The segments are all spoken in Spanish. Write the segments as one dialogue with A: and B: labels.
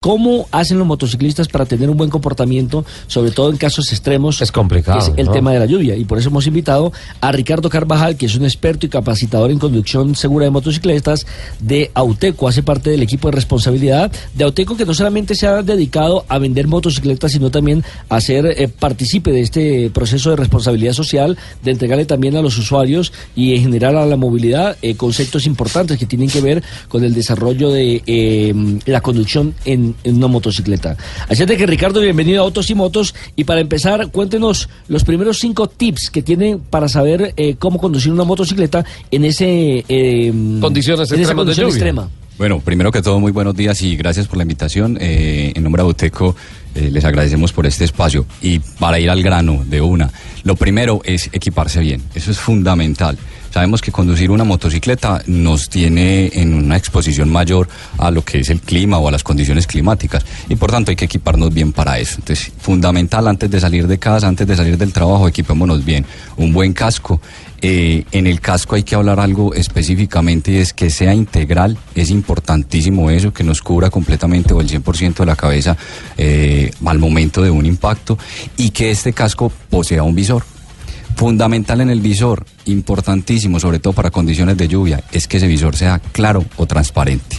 A: ¿Cómo hacen los motociclistas para tener un buen comportamiento, sobre todo en casos extremos?
B: Es complicado,
A: que es el
B: ¿no?
A: tema de la lluvia. Y por eso hemos invitado a Ricardo Carvajal, que es un experto y capacitador en conducción segura de motocicletas de Auteco. Hace parte del equipo de responsabilidad de Auteco, que no solamente se ha dedicado a vender motocicletas, sino también a ser eh, partícipe de este proceso de responsabilidad social, de entregarle también a los usuarios y en general a la movilidad eh, conceptos importantes que tienen que ver con el desarrollo de eh, la conducción en, en una motocicleta. Así es de que Ricardo, bienvenido a Autos y Motos. Y para empezar, cuéntenos los primeros cinco tips que tienen para saber eh, cómo conducir una motocicleta en ese eh,
B: Condiciones
A: en esa
B: de
A: condición
B: lluvia.
A: extrema.
C: Bueno, primero que todo, muy buenos días y gracias por la invitación. Eh, en nombre de Auteco, eh, les agradecemos por este espacio. Y para ir al grano de una, lo primero es equiparse bien. Eso es fundamental. Sabemos que conducir una motocicleta nos tiene en una exposición mayor a lo que es el clima o a las condiciones climáticas y por tanto hay que equiparnos bien para eso. Entonces, fundamental antes de salir de casa, antes de salir del trabajo, equipémonos bien. Un buen casco. Eh, en el casco hay que hablar algo específicamente y es que sea integral, es importantísimo eso, que nos cubra completamente o el 100% de la cabeza eh, al momento de un impacto y que este casco posea un visor. Fundamental en el visor, importantísimo, sobre todo para condiciones de lluvia, es que ese visor sea claro o transparente.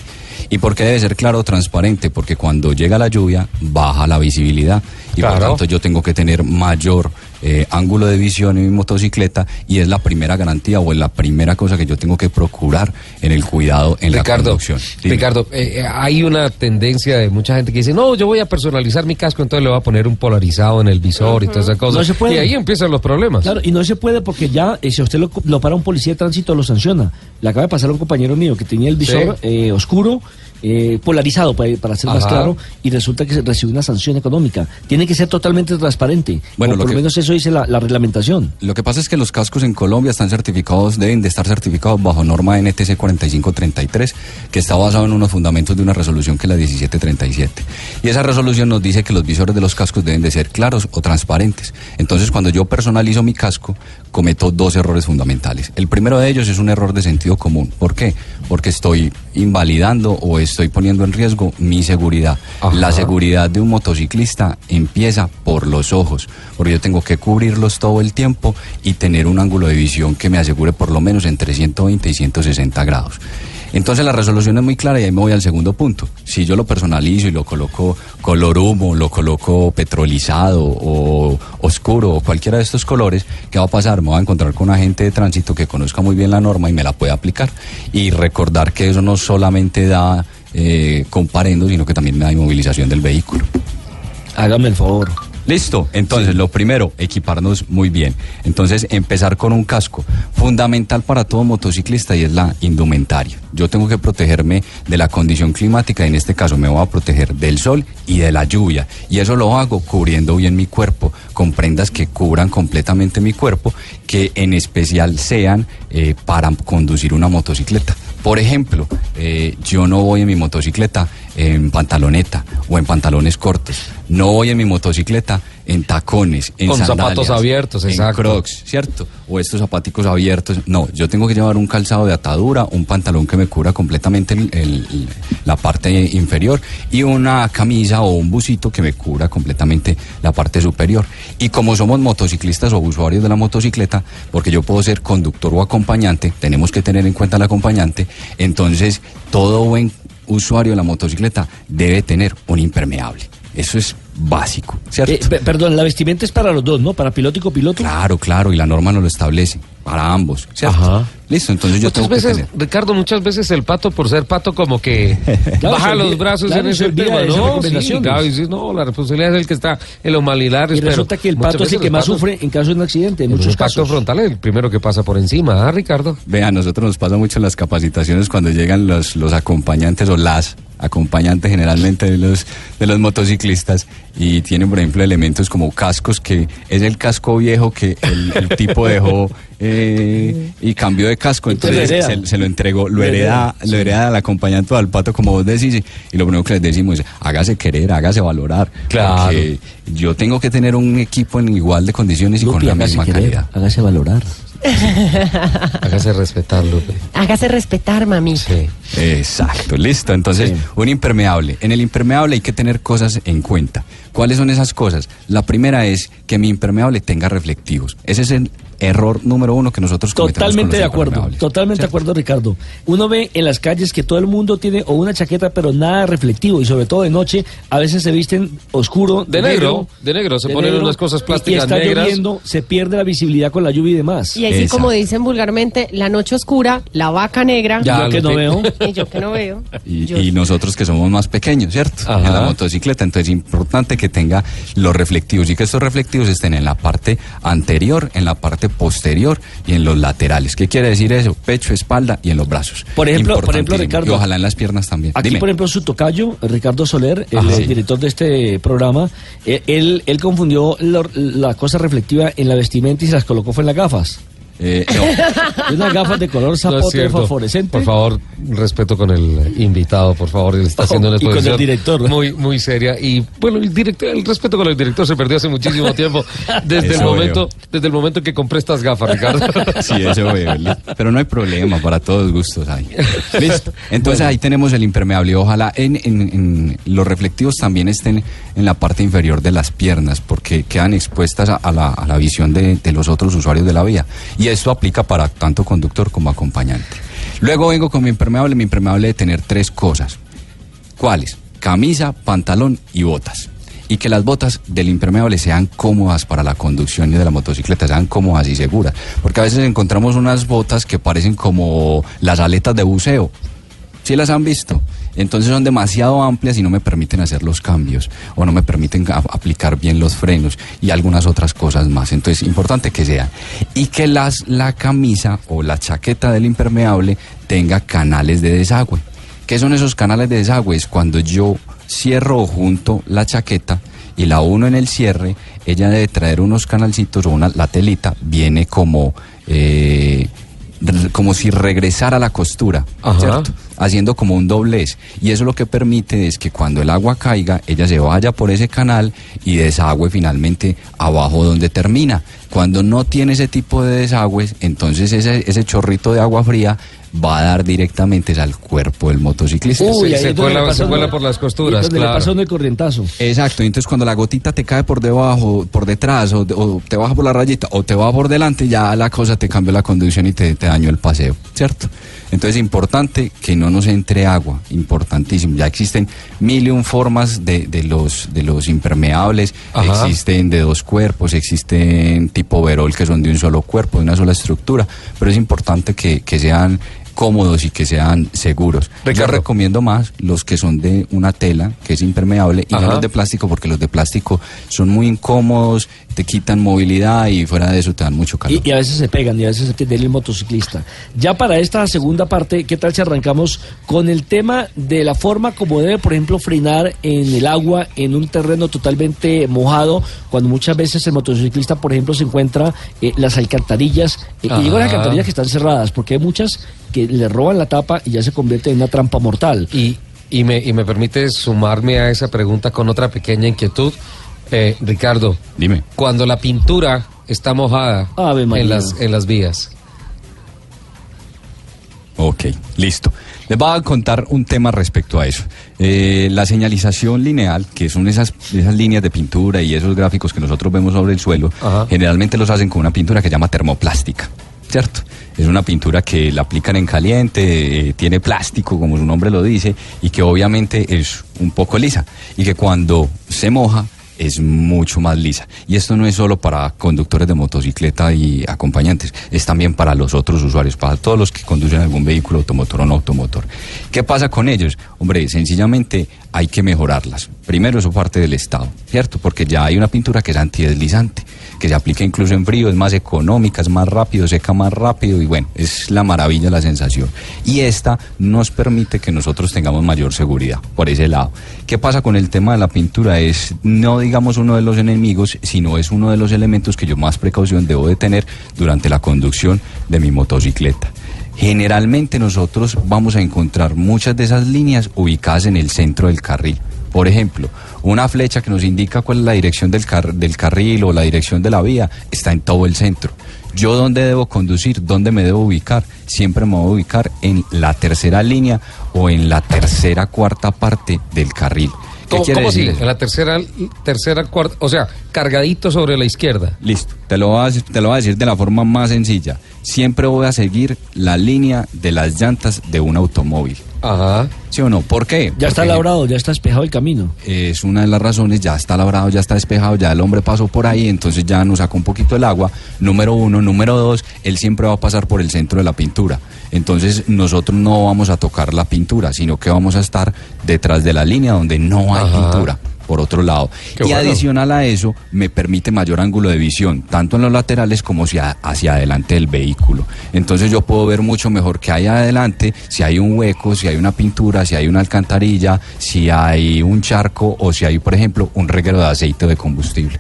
C: ¿Y por qué debe ser claro o transparente? Porque cuando llega la lluvia baja la visibilidad y por
B: Claro.
C: tanto yo tengo que tener mayor eh, ángulo de visión en mi motocicleta y es la primera garantía o es la primera cosa que yo tengo que procurar en el cuidado en la conducción. Dime.
B: Ricardo, eh, eh, hay una tendencia de mucha gente que dice, no, yo voy a personalizar mi casco, entonces le voy a poner un polarizado en el visor y todas esas cosas.
A: No se puede.
B: Y ahí empiezan los problemas.
A: Claro, y no se puede porque ya, eh, si a usted lo, lo para un policía de tránsito, lo sanciona. Le acaba de pasar a un compañero mío que tenía el visor eh, oscuro, eh, polarizado, para, para ser más
B: Ajá.
A: claro, y resulta que recibe una sanción económica. Tiene que ser totalmente transparente.
C: Bueno,
A: o por lo
C: que-
A: menos eso dice la, la reglamentación.
C: Lo que pasa es que los cascos en Colombia están certificados, deben de estar certificados bajo norma NTC 4533, que está basado en unos fundamentos de una resolución que es la 1737. Y esa resolución nos dice que los visores de los cascos deben de ser claros o transparentes. Entonces, cuando yo personalizo mi casco, cometo dos errores fundamentales. El primero de ellos es un error de sentido común. ¿Por qué? Porque estoy invalidando o estoy poniendo en riesgo mi seguridad.
B: Ajá.
C: La seguridad de un motociclista empieza por los ojos, porque yo tengo que cubrirlos todo el tiempo y tener un ángulo de visión que me asegure por lo menos entre 120 y 160 grados. Entonces la resolución es muy clara y ahí me voy al segundo punto. Si yo lo personalizo y lo coloco color humo, lo coloco petrolizado o oscuro o cualquiera de estos colores, ¿qué va a pasar? Me voy a encontrar con un agente de tránsito que conozca muy bien la norma y me la puede aplicar. Y recordar que eso no solamente da eh, comparendo, sino que también me da inmovilización del vehículo.
A: Hágame el favor.
C: Listo, entonces lo primero, equiparnos muy bien. Entonces, empezar con un casco, fundamental para todo motociclista y es la indumentaria. Yo tengo que protegerme de la condición climática, en este caso me voy a proteger del sol y de la lluvia. Y eso lo hago cubriendo bien mi cuerpo, con prendas que cubran completamente mi cuerpo, que en especial sean eh, para conducir una motocicleta. Por ejemplo, eh, yo no voy en mi motocicleta en pantaloneta o en pantalones cortos. No voy en mi motocicleta en tacones, en
B: Con zapatos abiertos,
C: en
B: exacto.
C: crocs, ¿cierto? O estos zapaticos abiertos. No, yo tengo que llevar un calzado de atadura, un pantalón que me cubra completamente el- el- la parte inferior y una camisa o un busito que me cubra completamente la parte superior. Y como somos motociclistas o usuarios de la motocicleta, porque yo puedo ser conductor o acompañante, tenemos que tener en cuenta al acompañante, entonces todo buen usuario de la motocicleta debe tener un impermeable. Eso es básico, ¿cierto?
A: Eh, pe- perdón, la vestimenta es para los dos, ¿no? Para piloto y copiloto.
C: Claro, claro, y la norma nos lo establece para ambos, ¿cierto?
B: Ajá.
C: Listo, entonces yo
B: muchas
C: tengo
B: veces,
C: que tener.
B: Ricardo, muchas veces el pato, por ser pato, como que
A: Claro,
B: baja los
A: olvida-
B: brazos
A: claro,
B: en
A: se
B: ese tema, ¿no? Sí, claro, y dices, no, la responsabilidad es el que está en los malilares.
A: Y
B: pero
A: resulta que el pato es el que más
B: patos,
A: sufre en caso de un accidente, en
B: En un
A: muchos casos.
B: frontal es el primero que pasa por encima, ¿ah, Ricardo?
C: Vea, a nosotros nos pasa mucho en las capacitaciones cuando llegan los, los acompañantes o las acompañante generalmente de los, de los motociclistas y tienen, por ejemplo, elementos como cascos, que es el casco viejo que el, el tipo dejó eh, y cambió de casco, entonces se, lo entregó, lo hereda, lo hereda al acompañante al pato, como vos decís, y, lo primero que les decimos es, hágase querer, hágase valorar,
B: Claro.
C: porque yo tengo que tener un equipo en igual de condiciones y
A: Lupi,
C: con la misma
A: querer,
C: calidad.
A: hágase valorar.
B: Hágase respetar, Lupe.
D: Hágase respetar, mami.
B: Sí.
C: Exacto, listo. Entonces,
A: Sí.
C: un impermeable. En el impermeable hay que tener cosas en cuenta. ¿Cuáles son esas cosas? La primera es que mi impermeable tenga reflectivos. Ese es el error número uno que nosotros cometemos
A: Totalmente
C: con
A: de acuerdo, totalmente de acuerdo, Ricardo. Uno ve en las calles que todo el mundo tiene o una chaqueta, pero nada reflectivo, y sobre todo de noche, a veces se visten oscuro.
B: De negro, de negro, se ponen unas cosas plásticas
A: y, está
B: negras.
A: lloviendo, se pierde la visibilidad con la lluvia y demás.
D: Y así
C: Exacto.
D: como dicen vulgarmente, la noche oscura, la vaca negra.
B: Ya,
A: Yo que no veo.
D: Y yo que no veo.
C: Y,
D: Yo-
C: y nosotros que somos más pequeños, ¿cierto?
B: Ajá.
C: En la motocicleta. Entonces es importante que tenga los reflectivos y que estos reflectivos estén en la parte anterior, en la parte posterior y en los laterales. ¿Qué quiere decir eso? Pecho, espalda y en los brazos.
A: Por ejemplo- por ejemplo. Ricardo,
C: Y ojalá en las piernas también.
A: Aquí,
C: Dime.
A: por ejemplo, su tocayo, Ricardo Soler, el
C: Ajá. Sí.
A: director de este programa, eh, él, él confundió lo- la cosa reflectiva en la vestimenta y se las colocó fue en las gafas.
C: Eh, no.
A: Unas gafas de color
B: No
A: zapote
B: cierto.
A: fosforescente.
B: Por favor, respeto con el invitado, por favor, él está haciendo una
A: Y con el
B: exposición
A: director.
B: muy muy seria y bueno, el director, el respeto con el director se perdió hace muchísimo tiempo desde el momento desde el momento que compré estas gafas, Ricardo.
C: Sí, eso Pero no hay problema, para todos gustos hay. Listo. Entonces ahí tenemos el impermeable. Ojalá en, en- en los reflectivos también estén en la parte inferior de las piernas, porque quedan expuestas a, a la, a la visión de, de los otros usuarios de la vía. Y esto aplica para tanto conductor como acompañante. Luego vengo con mi impermeable. Mi impermeable de tener tres cosas. ¿Cuáles? Camisa, pantalón y botas. Y que las botas del impermeable sean cómodas para la conducción de la motocicleta, sean cómodas y seguras. Porque a veces encontramos unas botas que parecen como las aletas de buceo. ¿Sí las han visto? Entonces son demasiado amplias y no me permiten hacer los cambios o no me permiten aplicar bien los frenos y algunas otras cosas más. Entonces, importante que sean. Y que las, la camisa o la chaqueta del impermeable tenga canales de desagüe. ¿Qué son esos canales de desagüe? Es cuando yo cierro o junto la chaqueta y la uno en el cierre, ella debe traer unos canalcitos o una, la telita viene como, eh, como si regresara a la costura,
B: Ajá.
C: ¿cierto? Haciendo como un doblez. Y eso lo que permite es que cuando el agua caiga, ella se vaya por ese canal y desagüe finalmente abajo donde termina. Cuando no tiene ese tipo de desagües, entonces ese, ese chorrito de agua fría va a dar directamente al cuerpo del motociclista.
B: Uy,
A: ahí
B: se cuela- se por las costuras,
A: Donde
B: claro.
A: le pasa el corrientazo.
C: Exacto, entonces cuando la gotita te cae por debajo, por detrás, o, o te baja por la rayita, o te va por delante, ya la cosa te cambia la conducción y te, te dañó el paseo, ¿cierto? Entonces importante que no nos entre agua, importantísimo. Ya existen mil y un formas de, de los, de los impermeables,
B: Ajá.
C: existen de dos cuerpos, existen tipo verol que son de un solo cuerpo, de una sola estructura, pero es importante que, que sean cómodos y que sean seguros. Yo recomiendo más los que son de una tela, que es impermeable, y
B: Ajá.
C: no los de plástico, porque los de plástico son muy incómodos, te quitan movilidad y fuera de eso te dan mucho calor.
A: Y, y a veces se pegan y a veces se pierde el motociclista. Ya para esta segunda parte, ¿qué tal si arrancamos con el tema de la forma como debe, por ejemplo, frenar en el agua, en un terreno totalmente mojado, cuando muchas veces el motociclista, por ejemplo, se encuentra eh, las alcantarillas, eh, y digo las alcantarillas que están cerradas, porque hay muchas que le roban la tapa y ya se convierte en una trampa mortal.
B: Y, y, me, y me permite sumarme a esa pregunta con otra pequeña inquietud. Eh, Ricardo,
C: Dime.
B: cuando la pintura está mojada en las, en las vías.
C: Ok, listo. Les voy a contar un tema respecto a eso. Eh, la señalización lineal, que son esas, esas líneas de pintura y esos gráficos que nosotros vemos sobre el suelo,
B: Ajá.
C: generalmente los hacen con una pintura que se llama termoplástica, ¿cierto? Es una pintura que la aplican en caliente, eh, tiene plástico, como su nombre lo dice, y que obviamente es un poco lisa, y que cuando se moja es mucho más lisa. Y esto no es solo para conductores de motocicleta y acompañantes, es también para los otros usuarios, para todos los que conducen algún vehículo automotor o no automotor. ¿Qué pasa con ellos? Hombre, sencillamente hay que mejorarlas. Primero, eso parte del Estado, ¿cierto? Porque ya hay una pintura que es antideslizante, que se aplica incluso en frío, es más económica, es más rápido, seca más rápido y bueno, es la maravilla la sensación. Y esta nos permite que nosotros tengamos mayor seguridad por ese lado. ¿Qué pasa con el tema de la pintura? Es no digamos uno de los enemigos, sino es uno de los elementos que yo más precaución debo de tener durante la conducción de mi motocicleta. Generalmente nosotros vamos a encontrar muchas de esas líneas ubicadas en el centro del carril. Por ejemplo, una flecha que nos indica cuál es la dirección del, car- del carril o la dirección de la vía está en todo el centro. Yo dónde debo conducir, dónde me debo ubicar, siempre me voy a ubicar en la tercera línea o en la tercera cuarta parte del carril. ¿Qué
B: ¿Cómo, cómo
C: eso?
B: En la tercera, tercera, cuarta, o sea, cargadito sobre la izquierda.
C: Listo, te lo, voy a, te lo voy a decir de la forma más sencilla. Siempre voy a seguir la línea de las llantas de un automóvil.
B: Ajá.
C: ¿Sí o no? ¿Por qué?
A: Ya está
C: Porque
A: labrado, ya está despejado el camino.
C: Es una de las razones, ya está labrado, ya está despejado, ya el hombre pasó por ahí, entonces ya nos sacó un poquito el agua. Número uno, número dos, él siempre va a pasar por el centro de la pintura. Entonces nosotros no vamos a tocar la pintura, sino que vamos a estar detrás de la línea donde no hay
B: Ajá.
C: pintura. Por otro lado.
B: Qué
C: y
B: bueno.
C: adicional a eso, me permite mayor ángulo de visión, tanto en los laterales como hacia, hacia adelante del vehículo. Entonces yo puedo ver mucho mejor que hay adelante, si hay un hueco, si hay una pintura, si hay una alcantarilla, si hay un charco o si hay, por ejemplo, un reguero de aceite o de combustible.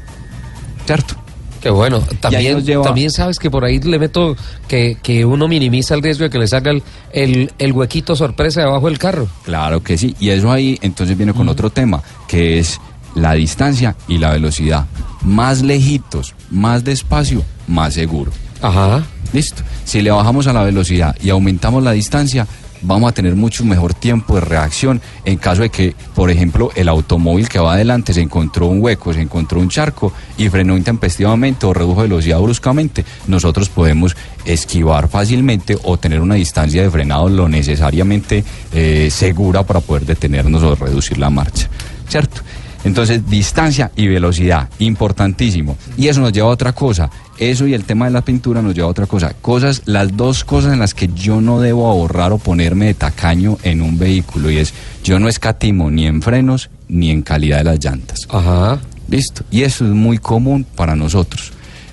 C: ¿Cierto?
B: Qué bueno. También, también sabes que por ahí le meto que, que uno minimiza el riesgo de que le salga el, el, el huequito sorpresa debajo del carro.
C: Claro que sí. Y eso ahí entonces viene con otro tema, que es la distancia y la velocidad. Más lejitos, más despacio, más seguro.
B: Ajá.
C: Listo. Si le bajamos a la velocidad y aumentamos la distancia, vamos a tener mucho mejor tiempo de reacción en caso de que, por ejemplo, el automóvil que va adelante se encontró un hueco, se encontró un charco y frenó intempestivamente o redujo velocidad bruscamente, nosotros podemos esquivar fácilmente o tener una distancia de frenado lo necesariamente eh, segura para poder detenernos o reducir la marcha. ¿Cierto? Entonces, distancia y velocidad, importantísimo. Y eso nos lleva a otra cosa. Eso y el tema de la pintura nos lleva a otra cosa. Cosas, las dos cosas en las que yo no debo ahorrar o ponerme de tacaño en un vehículo. Y es, yo no escatimo ni en frenos ni en calidad de las llantas.
B: Ajá.
C: Listo. Y eso es muy común para nosotros.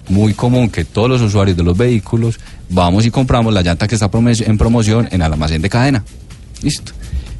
C: Muy común que todos los usuarios de los vehículos vamos y compramos la llanta que está en promoción en el almacén de cadena. Listo.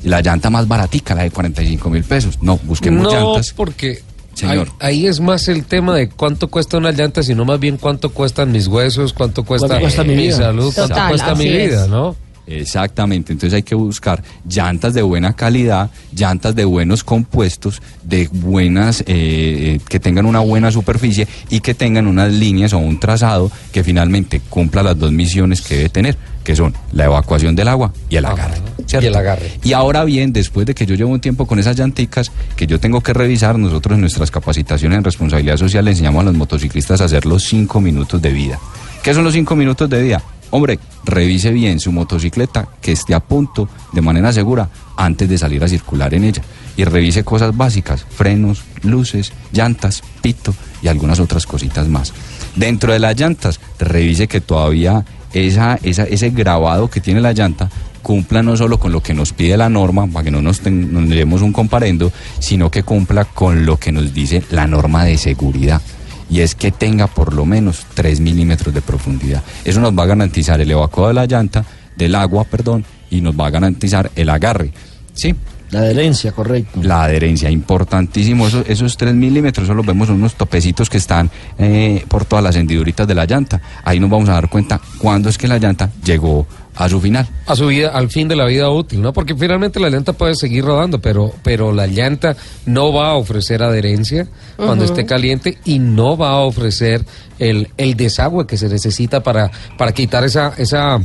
C: Y la llanta más baratica, la de 45 mil pesos. No, busquemos
B: no,
C: llantas.
B: porque
C: Señor.
B: Ahí, ahí es más el tema de cuánto cuesta una llanta, sino más bien cuánto cuestan mis huesos, cuánto cuesta,
A: ¿Cuánto cuesta mi vida?
B: salud, cuánto cuesta mi
D: es.
B: vida, ¿no?
C: Exactamente, entonces hay que buscar llantas de buena calidad, llantas de buenos compuestos, de buenas, eh, eh, que tengan una buena superficie y que tengan unas líneas o un trazado que finalmente cumpla las dos misiones que debe tener, que son la evacuación del agua y el
B: Ajá, y el agarre.
C: Y ahora bien, después de que yo llevo un tiempo con esas llanticas, que yo tengo que revisar, nosotros en nuestras capacitaciones en responsabilidad social le enseñamos a los motociclistas a hacer los cinco minutos de vida. ¿Qué son los cinco minutos de vida? Hombre, revise bien su motocicleta, que esté a punto de manera segura antes de salir a circular en ella. Y revise cosas básicas, frenos, luces, llantas, pito y algunas otras cositas más. Dentro de las llantas, revise que todavía esa, esa, ese grabado que tiene la llanta cumpla no solo con lo que nos pide la norma, para que no nos, ten- nos demos un comparendo, sino que cumpla con lo que nos dice la norma de seguridad. Y es que tenga por lo menos 3 milímetros de profundidad. Eso nos va a garantizar el evacuado de la llanta, del agua, perdón, y nos va a garantizar el agarre. ¿Sí?
A: La adherencia, correcto.
C: La adherencia, importantísimo. Eso- esos 3 milímetros, eso los vemos en unos topecitos que están eh, por todas las hendiduritas de la llanta. Ahí nos vamos a dar cuenta cuándo es que la llanta llegó a su final.
B: A su vida, al fin de la vida útil, ¿no? Porque finalmente la llanta puede seguir rodando, pero, pero la llanta no va a ofrecer adherencia cuando esté caliente y no va a ofrecer el, el desagüe que se necesita para, para quitar esa, esa,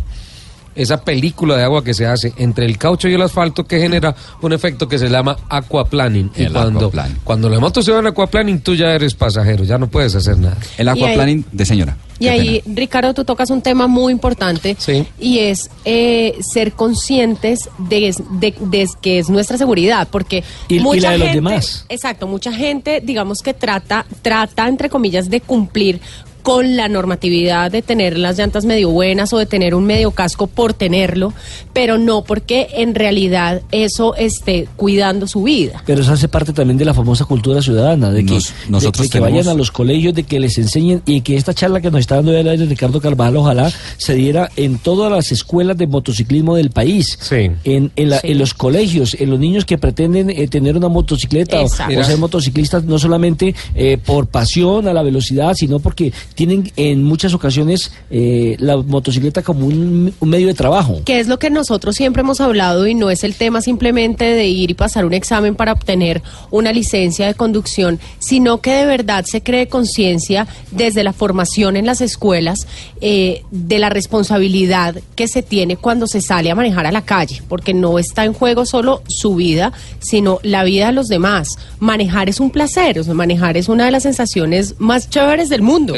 B: esa película de agua que se hace entre el caucho y el asfalto que genera un efecto que se llama aquaplaning. Y
C: El
B: cuando,
C: aquaplaning.
B: cuando la moto se va en aquaplaning, tú ya eres pasajero, ya no puedes hacer nada.
C: El aquaplaning de señora.
D: Y
C: Qué
D: ahí,
C: pena.
D: Ricardo, tú tocas un tema muy importante
B: Sí.
D: y es eh, ser conscientes de, de- de que es nuestra seguridad, porque
A: Y- y
D: mucha
A: la de los demás.
D: exacto, mucha gente, digamos que trata, trata entre comillas de cumplir con la normatividad de tener las llantas medio buenas o de tener un medio casco por tenerlo, pero no porque en realidad eso esté cuidando su vida.
A: Pero eso hace parte también de la famosa cultura ciudadana, de que,
C: Nos-
A: de-
C: nosotros
A: de que
C: tenemos-
A: vayan a los colegios, de que les enseñen y que esta charla que nos está dando el aire Ricardo Carvajal, ojalá se diera en todas las escuelas de motociclismo del país,
B: Sí.
A: en, en, la-
D: Sí.
A: en los colegios, en los niños que pretenden eh, tener una motocicleta o, o ser motociclistas no solamente eh, por pasión a la velocidad, sino porque tienen en muchas ocasiones eh, la motocicleta como un, un medio de trabajo.
D: que es lo que nosotros siempre hemos hablado y no es el tema simplemente de ir y pasar un examen para obtener una licencia de conducción, sino que de verdad se cree conciencia desde la formación en las escuelas eh, de la responsabilidad que se tiene cuando se sale a manejar a la calle, porque no está en juego solo su vida, sino la vida de los demás. Manejar es un placer, o sea, manejar es una de las sensaciones más chéveres del mundo.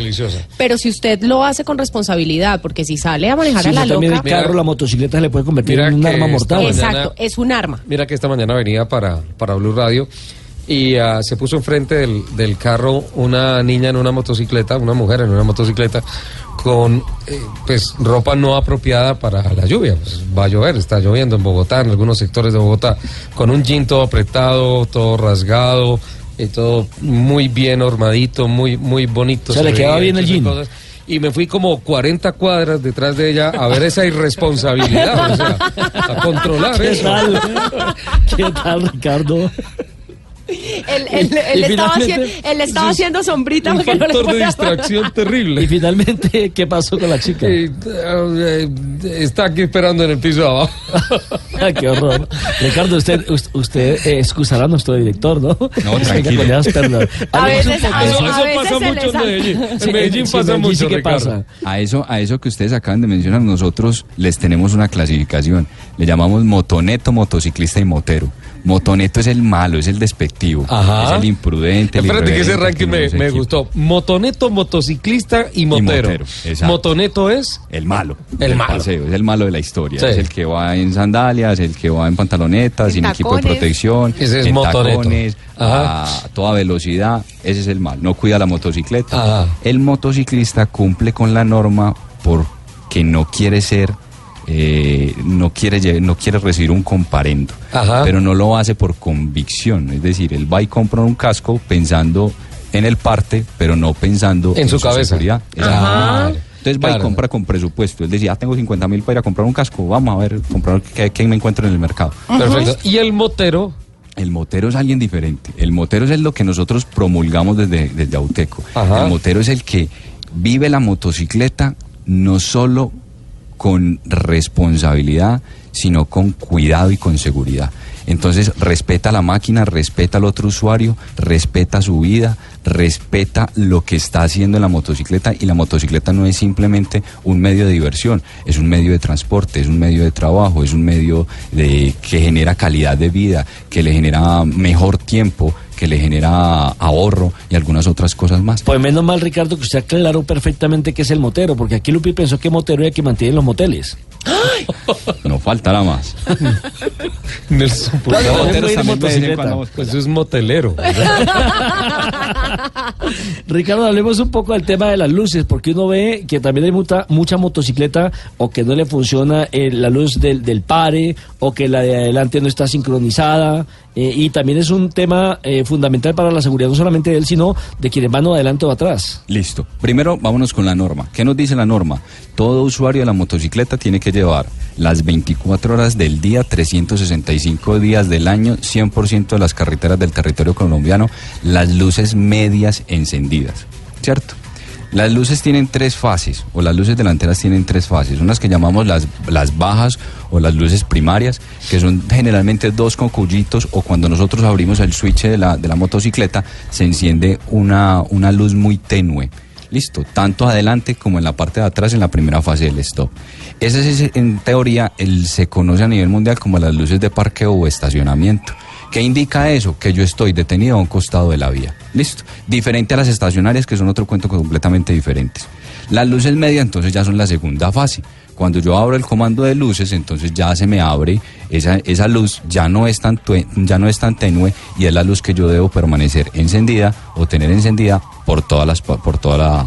D: Pero si usted lo hace con responsabilidad, porque si sale a manejar
A: Si
D: a la loca...
A: el carro,
B: Mira-
A: la motocicleta se le puede convertir en un arma mortal.
B: mañana-
D: Exacto, es un arma.
B: Mira que esta mañana venía para, para Blue Radio y ah, se puso enfrente del, del carro una niña en una motocicleta, una mujer en una motocicleta, con eh, pues ropa no apropiada para la lluvia. Pues, va a llover, está lloviendo en Bogotá, en algunos sectores de Bogotá, con un jean todo apretado, todo rasgado. Y todo muy bien armadito, muy muy bonito.
A: O sea,
B: se
A: le quedaba bien el jean.
B: cosas. Y me fui como 40 cuadras detrás de ella a ver esa irresponsabilidad, o sea, a controlar
A: ¿Qué
B: eso.
A: tal? ¿Qué tal, Ricardo?
D: Él, él-
A: Y-
D: él estaba,
A: finalmente-
D: haci- él estaba haciendo sombrita
B: un
D: que no le
B: factor de distracción terrible.
A: Y finalmente, ¿qué pasó con la chica?
B: Y, eh, eh, está aquí esperando en el piso de abajo.
A: Qué horror. Ricardo, usted, us- usted eh, excusará a nuestro director, ¿no?
C: No, tranquilo.
A: con esas perlas.
D: A veces-
A: eso.
B: Eso,
D: a
B: eso pasa mucho en Medellín.
A: Sí,
B: En Medellín
A: sí,
B: pasa
A: Medellín
B: mucho,
A: sí pasa.
C: A eso, a eso que ustedes acaban de mencionar, nosotros les tenemos una clasificación. Le llamamos motoneto, motociclista y motero. Motoneto es el malo, es el despectivo,
B: Ajá.
C: es el imprudente. el
B: Espérate que ese ranking
C: que
B: me, gustó. Motoneto, motociclista y motero. Motoneto es
C: El malo.
B: El malo.
C: paseo, es el malo de la historia.
B: Sí.
C: Es el que va en el que va en pantalonetas, sin equipo de protección,
B: Ese es
C: en
B: motoneto.
C: tacones,
B: Ajá.
C: a toda velocidad. Ese es el mal. No cuida la motocicleta.
B: Ajá.
C: El motociclista cumple con la norma porque no quiere ser, eh, no quiere no quiere recibir un comparendo,
B: Ajá.
C: pero no lo hace por convicción. Es decir, él va y compra un casco pensando en el parte, pero no pensando
B: En su cabeza.
C: seguridad.
D: Ajá.
C: Entonces va y
B: Claro.
C: compra con presupuesto. Él decía, ah, tengo 50 mil para ir a comprar un casco. Vamos a ver, comprar qué, qué me encuentro en el mercado.
B: perfecto. Y el motero,
C: El motero es alguien diferente. El motero es lo que nosotros promulgamos desde, desde Auteco.
B: Ajá.
C: El motero es el que vive la motocicleta no solo con responsabilidad, sino con cuidado y con seguridad. Entonces respeta la máquina, respeta al otro usuario, respeta su vida, respeta lo que está haciendo en la motocicleta y la motocicleta no es simplemente un medio de diversión, es un medio de transporte, es un medio de trabajo, es un medio de, que genera calidad de vida, que le genera mejor tiempo, que le genera ahorro y algunas otras cosas más.
A: Pues menos mal, Ricardo, que usted aclaró perfectamente qué es el motero, porque aquí Lupi pensó que motero era el que mantiene los moteles.
C: No faltará más.
B: Nelson
A: no,
C: moteros
B: Pues es motelero.
A: Ricardo, hablemos un poco del tema de las luces, porque uno ve que también hay mucha, mucha motocicleta o que no le funciona eh, la luz del, del pare o que la de adelante no está sincronizada. Eh, y también es un tema eh, fundamental para la seguridad, no solamente de él, sino de quienes van adelante o atrás.
C: Listo. Primero vámonos con la norma. ¿Qué nos dice la norma? Todo usuario de la motocicleta tiene que llevar las 24 horas del día, 365 días del año, 100% de las carreteras del territorio colombiano, las luces medias encendidas. ¿Cierto? Las luces tienen tres fases, o las luces delanteras tienen tres fases, unas que llamamos las, las bajas o las luces primarias, que son generalmente dos cocuyitos, o cuando nosotros abrimos el switch de la, de la motocicleta, se enciende una, una luz muy tenue. Listo, tanto adelante como en la parte de atrás en la primera fase del stop. Ese es, en teoría, el, se conoce a nivel mundial como las luces de parqueo o estacionamiento ¿Qué indica eso? Que yo estoy detenido a un costado de la vía. Listo. Diferente a las estacionarias, que son otro cuento completamente diferentes. Las luces medias, entonces, ya son la segunda fase. Cuando yo abro el comando de luces, entonces ya se me abre esa, esa luz, ya no, es tan ya no es tan tenue y es la luz que yo debo permanecer encendida o tener encendida por todas las por toda la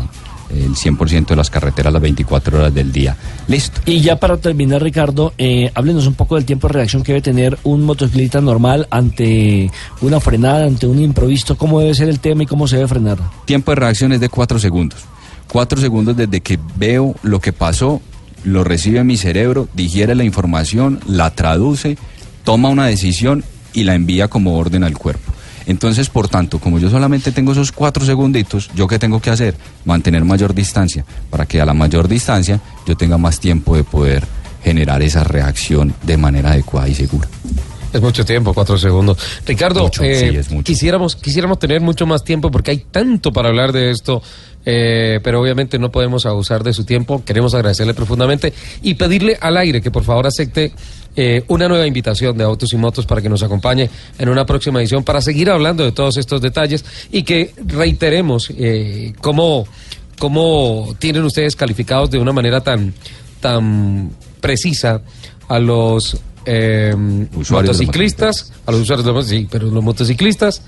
C: el 100% de las carreteras las 24 horas del día. Listo.
A: Y ya para terminar, Ricardo, eh, háblenos un poco del tiempo de reacción que debe tener un motociclista normal ante una frenada, ante un improviso. ¿Cómo debe ser el tema y cómo se debe frenar?
C: Tiempo de reacción es de 4 segundos. 4 segundos desde que veo lo que pasó, lo recibe mi cerebro, digiere la información, la traduce, toma una decisión y la envía como orden al cuerpo. Entonces, por tanto, como yo solamente tengo esos cuatro segunditos, ¿yo qué tengo que hacer? Mantener mayor distancia, para que a la mayor distancia yo tenga más tiempo de poder generar esa reacción de manera adecuada y segura.
B: Es mucho tiempo, cuatro segundos. Ricardo,
C: Mucho,
B: eh,
C: sí,
B: quisiéramos, quisiéramos tener mucho más tiempo porque hay tanto para hablar de esto, eh, pero obviamente no podemos abusar de su tiempo. Queremos agradecerle profundamente y pedirle al aire que por favor acepte eh, una nueva invitación de Autos y Motos para que nos acompañe en una próxima edición para seguir hablando de todos estos detalles y que reiteremos eh, cómo, cómo tienen ustedes calificados de una manera tan, tan precisa a los eh, motociclistas, a los usuarios de motos, sí, pero los motociclistas,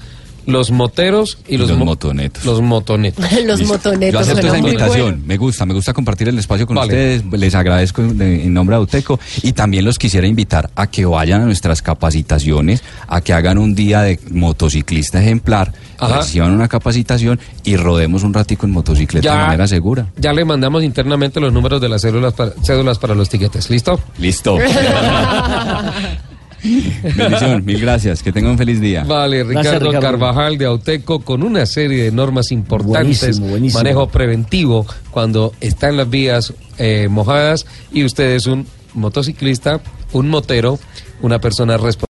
B: los moteros y,
C: Y
B: los,
C: los
B: mo-
C: motonetos.
B: Los motonetos.
D: Los
C: Listo.
D: motonetos
C: Yo acepto esa invitación.
D: bueno.
C: Me gusta, me gusta compartir el espacio con
B: Vale.
C: ustedes. Les agradezco en, en nombre de Auteco y también los quisiera invitar a que vayan a nuestras capacitaciones, a que hagan un día de motociclista ejemplar,
B: Ajá.
C: reciban una capacitación y rodemos un ratico en motocicleta de manera segura.
B: Ya le mandamos internamente los números de las cédulas para, cédulas para los tiquetes. ¿Listo?
C: Listo. Bendición, mil gracias. Que tengan un feliz día.
B: Vale,
A: Gracias,
B: Ricardo,
A: Ricardo.
B: Carvajal de Auteco con una serie de normas importantes,
A: Buenísimo, buenísimo.
B: manejo preventivo cuando están las vías eh, mojadas y usted es un motociclista, un motero, una persona responsable.